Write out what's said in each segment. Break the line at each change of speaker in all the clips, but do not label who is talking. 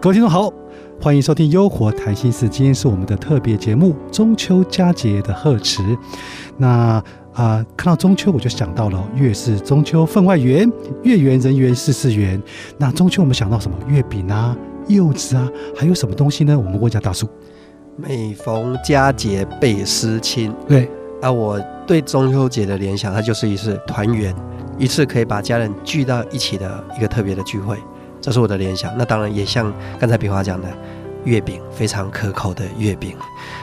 各位听众好，欢迎收听《优活谈心事》，今天是我们的特别节目——中秋佳节的贺词。那啊、看到中秋我就想到了月是中秋分外圆，月圆人圆事事圆。那中秋我们想到什么？月饼啊、柚子啊，还有什么东西呢？我们问一下大叔。
每逢佳节倍思亲
对，
啊！我对中秋节的联想，它就是一次团圆，一次可以把家人聚到一起的一个特别的聚会，这是我的联想。那当然也像刚才平华讲的，月饼非常可口的月饼，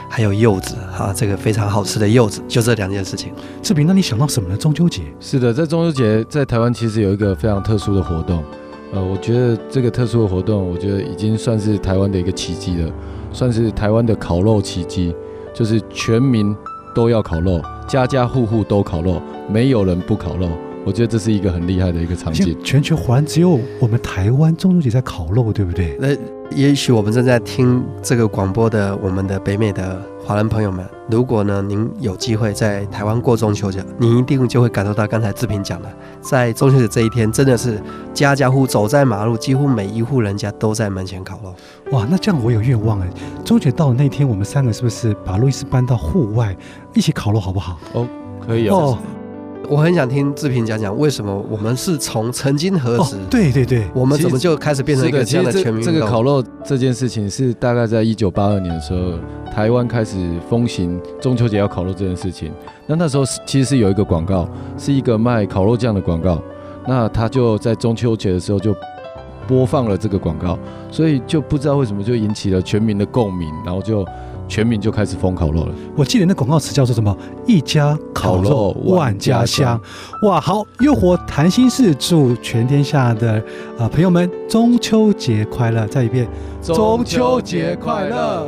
还有柚子啊，这个非常好吃的柚子，就这两件事情。
志平，那你想到什么呢？中秋节？
是的，在中秋节在台湾其实有一个非常特殊的活动，呃，我觉得这个特殊的活动，我觉得已经算是台湾的一个奇迹了，算是台湾的烤肉奇迹，就是全民都要烤肉，家家户户都烤肉，没有人不烤肉。我觉得这是一个很厉害的一个场景。
全球华人只有我们台湾中秋节在烤肉，对不对？
那也许我们正在听这个广播的我们的北美的华人朋友们，如果呢您有机会在台湾过中秋节，您一定就会感受到刚才志平讲的，在中秋节这一天，真的是家家户走在马路，几乎每一户人家都在门前烤肉。
哇，那这样我有愿望哎！中秋节到了那天，我们三个是不是把路易斯搬到户外一起烤肉，好不好？
哦可以哦，
我很想听志平讲讲，为什么我们是从曾经何时，
对对对，
我们怎么就开始变成一，个这样的全民运动？
这个烤肉这件事情是大概在一九八二年的时候，台湾开始风行中秋节要烤肉这件事情。那那时候其实是有一个广告，是一个卖烤肉酱的广告。那他就在中秋节的时候就播放了这个广告，所以就不知道为什么就引起了全民的共鸣，然后就全民就开始封烤肉了。
我记得那广告词叫做什么？一家
烤肉
万家香。哇，好，诱惑谈心事，祝全天下的啊、呃朋友们中秋节快乐！再一遍，中秋节快乐！